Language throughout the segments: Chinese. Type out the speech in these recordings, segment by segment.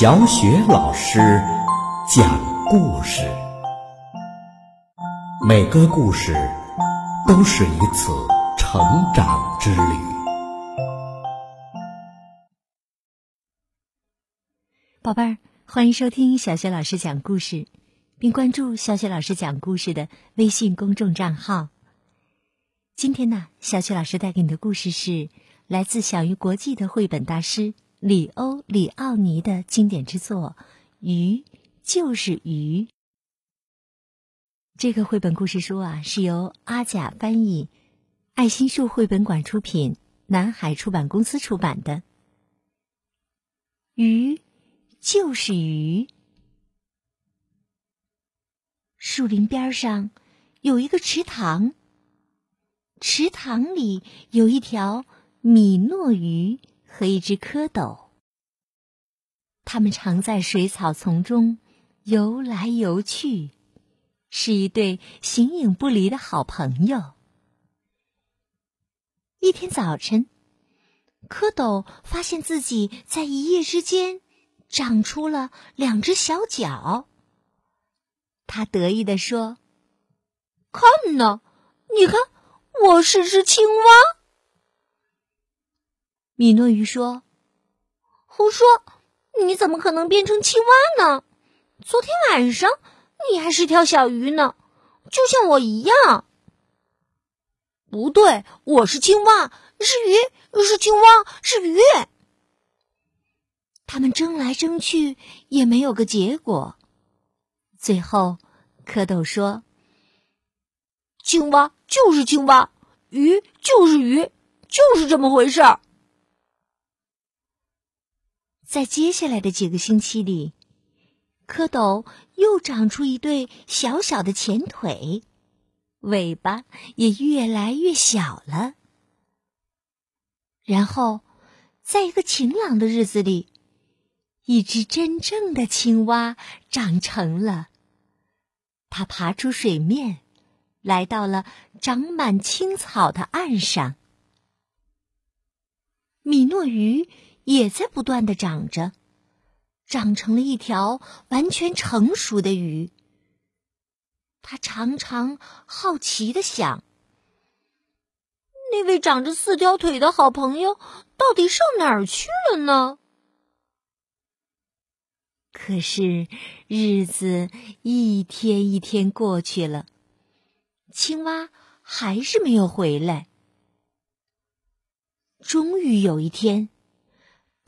小雪老师讲故事，每个故事都是一次成长之旅。宝贝儿，欢迎收听小雪老师讲故事，并关注小雪老师讲故事的微信公众账号。今天呢，小雪老师带给你的故事是来自享誉国际的绘本大师。里欧·里奥尼的经典之作《鱼就是鱼》这个绘本故事书啊，是由阿甲翻译，爱心树绘本馆出品，南海出版公司出版的。鱼就是鱼。树林边上有一个池塘，池塘里有一条米诺鱼。和一只蝌蚪，它们常在水草丛中游来游去，是一对形影不离的好朋友。一天早晨，蝌蚪发现自己在一夜之间长出了两只小脚，他得意地说：“看呐，你看，我是只青蛙。”米诺鱼说：“胡说！你怎么可能变成青蛙呢？昨天晚上你还是条小鱼呢，就像我一样。”不对，我是青蛙，是鱼，是青蛙，是鱼。他们争来争去也没有个结果。最后，蝌蚪说：“青蛙就是青蛙，鱼就是鱼，就是这么回事儿。”在接下来的几个星期里，蝌蚪又长出一对小小的前腿，尾巴也越来越小了。然后，在一个晴朗的日子里，一只真正的青蛙长成了。它爬出水面，来到了长满青草的岸上。米诺鱼。也在不断的长着，长成了一条完全成熟的鱼。他常常好奇的想：那位长着四条腿的好朋友到底上哪儿去了呢？可是日子一天一天过去了，青蛙还是没有回来。终于有一天。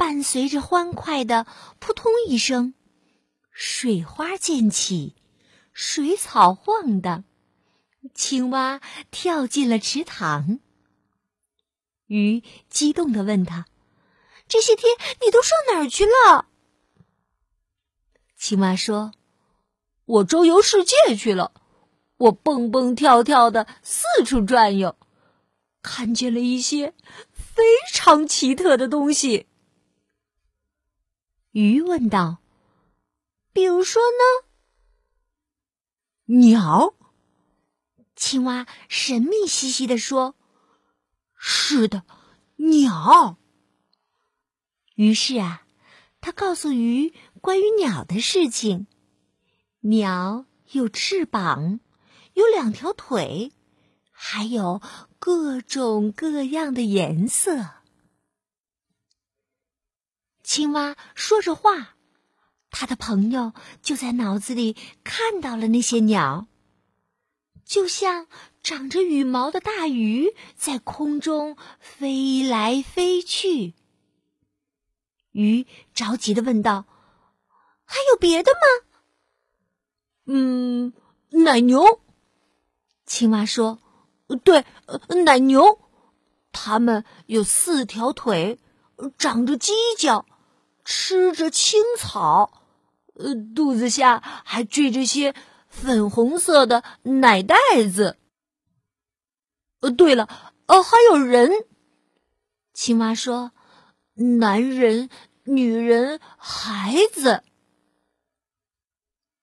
伴随着欢快的“扑通”一声，水花溅起，水草晃荡，青蛙跳进了池塘。鱼激动的问他：“这些天你都上哪儿去了？”青蛙说：“我周游世界去了，我蹦蹦跳跳的四处转悠，看见了一些非常奇特的东西。”鱼问道：“比如说呢？”鸟。青蛙神秘兮兮的说：“是的，鸟。”于是啊，他告诉鱼关于鸟的事情：鸟有翅膀，有两条腿，还有各种各样的颜色。青蛙说着话，他的朋友就在脑子里看到了那些鸟，就像长着羽毛的大鱼在空中飞来飞去。鱼着急的问道：“还有别的吗？”“嗯，奶牛。”青蛙说，“对，奶牛，它们有四条腿，长着犄角。”吃着青草，呃，肚子下还缀着些粉红色的奶袋子。呃，对了，呃，还有人。青蛙说：“男人、女人、孩子。”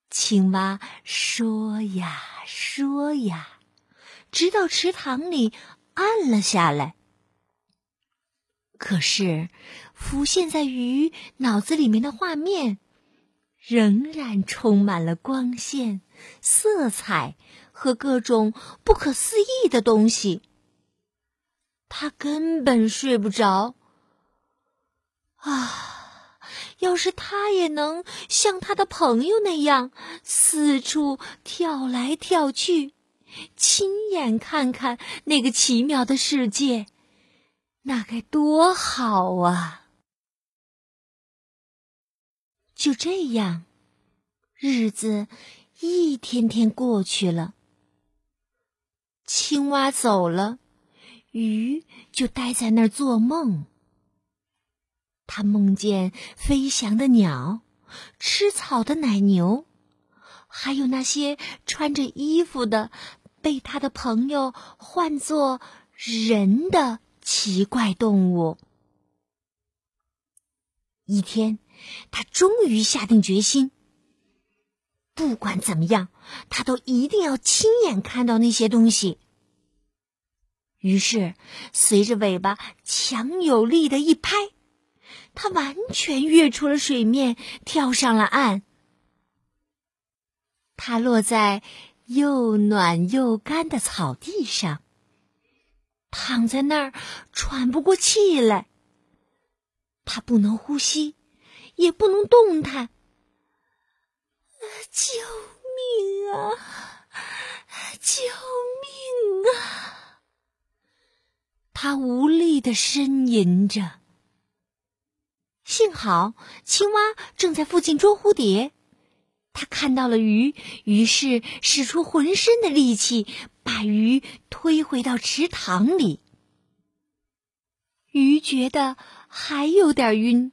青蛙说呀说呀，直到池塘里暗了下来。可是，浮现在鱼脑子里面的画面，仍然充满了光线、色彩和各种不可思议的东西。他根本睡不着。啊，要是他也能像他的朋友那样四处跳来跳去，亲眼看看那个奇妙的世界，那该多好啊！就这样，日子一天天过去了。青蛙走了。鱼就待在那儿做梦。他梦见飞翔的鸟、吃草的奶牛，还有那些穿着衣服的、被他的朋友唤作人的奇怪动物。一天，他终于下定决心，不管怎么样，他都一定要亲眼看到那些东西。于是，随着尾巴强有力的一拍，它完全跃出了水面，跳上了岸。它落在又暖又干的草地上，躺在那儿喘不过气来。它不能呼吸，也不能动弹。救命啊！救命啊！他无力的呻吟着。幸好青蛙正在附近捉蝴蝶，他看到了鱼，于是使出浑身的力气，把鱼推回到池塘里。鱼觉得还有点晕，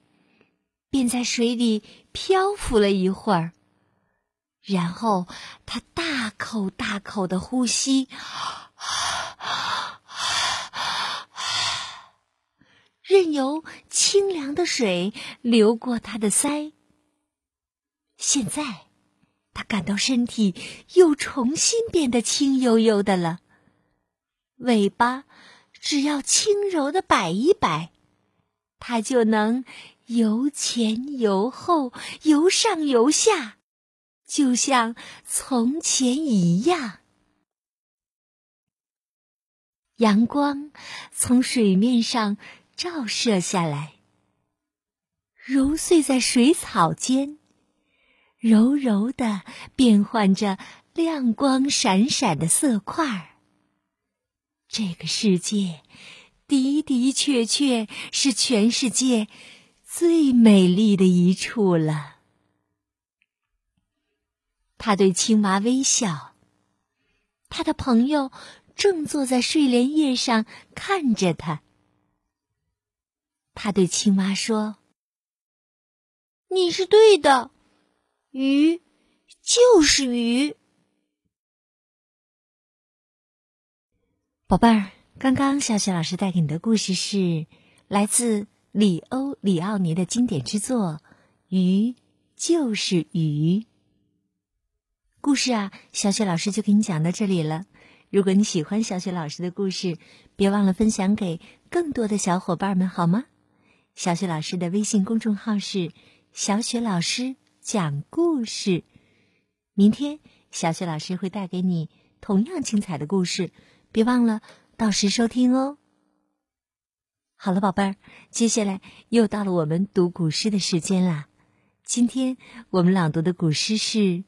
便在水里漂浮了一会儿，然后他大口大口的呼吸。任由清凉的水流过他的腮。现在，他感到身体又重新变得轻悠悠的了。尾巴只要轻柔的摆一摆，它就能由前由后、由上由下，就像从前一样。阳光从水面上。照射下来，揉碎在水草间，柔柔的变换着亮光闪闪的色块儿。这个世界的的确确是全世界最美丽的一处了。他对青蛙微笑，他的朋友正坐在睡莲叶上看着他。他对青蛙说：“你是对的，鱼就是鱼。”宝贝儿，刚刚小雪老师带给你的故事是来自里欧·里奥尼的经典之作《鱼就是鱼》。故事啊，小雪老师就给你讲到这里了。如果你喜欢小雪老师的故事，别忘了分享给更多的小伙伴们，好吗？小雪老师的微信公众号是“小雪老师讲故事”。明天，小雪老师会带给你同样精彩的故事，别忘了到时收听哦。好了，宝贝儿，接下来又到了我们读古诗的时间啦。今天我们朗读的古诗是《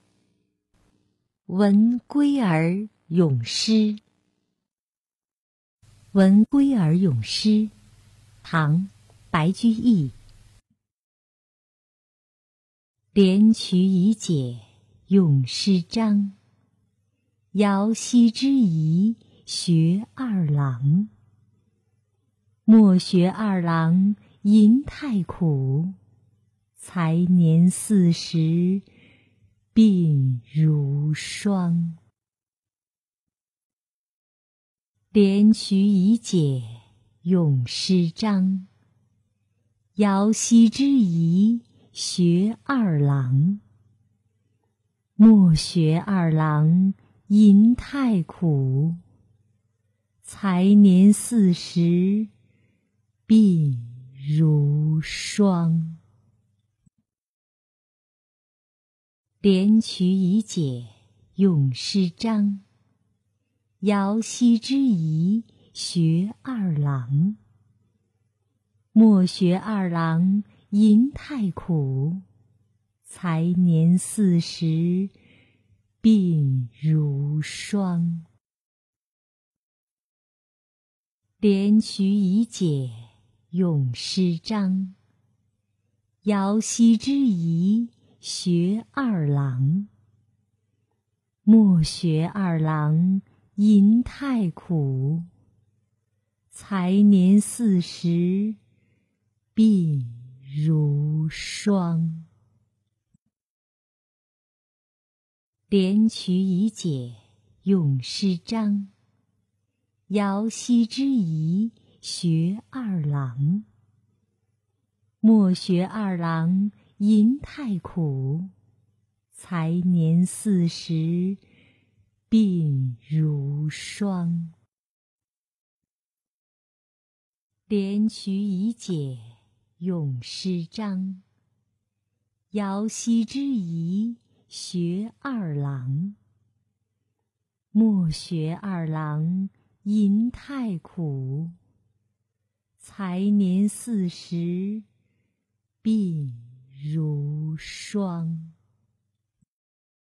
闻归儿咏诗》。《闻归儿咏诗》，唐。白居易，连曲已解咏诗章。遥兮之仪学二郎。莫学二郎吟太苦，才年四十鬓如霜。连曲已解咏诗章。遥兮之宜学二郎。莫学二郎吟太苦，才年四十鬓如霜。连曲已解咏诗章，遥兮之宜学二郎。莫学二郎吟太苦，才年四十鬓如霜。连曲已解咏诗章，遥兮之仪学二郎。莫学二郎吟太苦，才年四十鬓如霜。连曲已解咏诗章，遥兮之仪学二郎。莫学二郎吟太苦，才年四十鬓如霜。连曲已解咏诗章，遥兮之宜学二郎。莫学二郎吟太苦，才年四十鬓如霜。